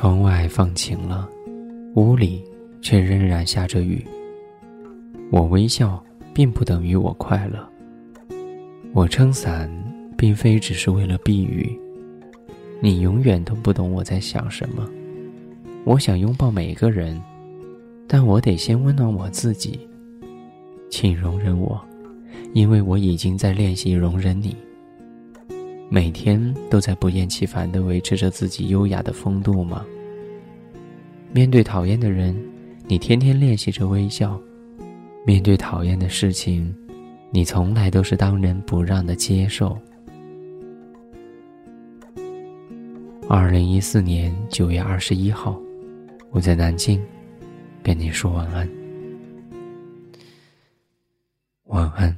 窗外放晴了，屋里却仍然下着雨。我微笑，并不等于我快乐。我撑伞，并非只是为了避雨。你永远都不懂我在想什么。我想拥抱每个人，但我得先温暖我自己。请容忍我，因为我已经在练习容忍你。每天都在不厌其烦地维持着自己优雅的风度吗？面对讨厌的人，你天天练习着微笑；面对讨厌的事情，你从来都是当仁不让的接受。二零一四年九月二十一号，我在南京，跟你说晚安。晚安。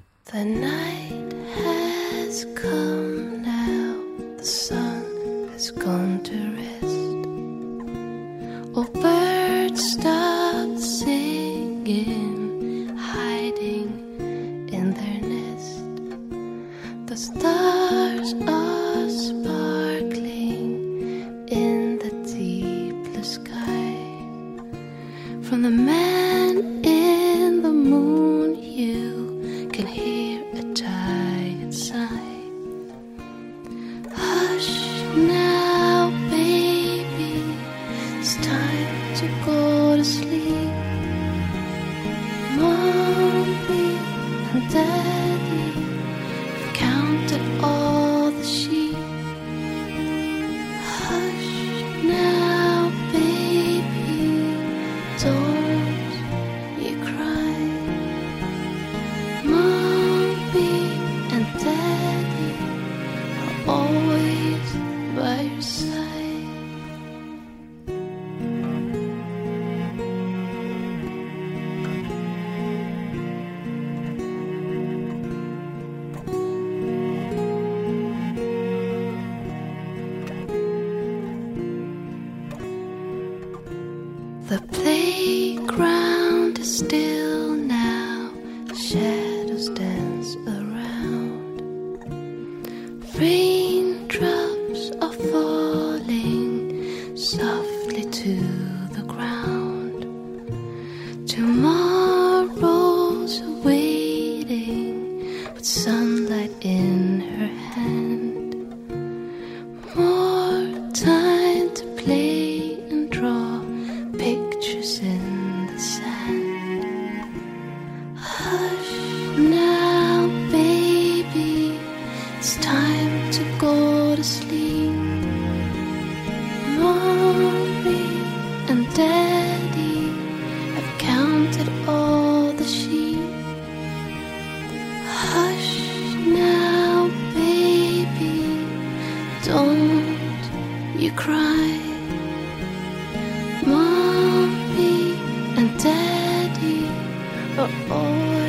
The sun has gone to rest. Oh, birds stop singing, hiding in their nest. The stars are sparkling in the deep blue sky. From the man in the moon, you The playground is still now, shadows dance around. Raindrops are falling softly to the ground. Tomorrow's waiting with sunlight in it's time to go to sleep. Mommy and daddy have counted all the sheep. Hush now, baby, don't you cry. Mommy and daddy are always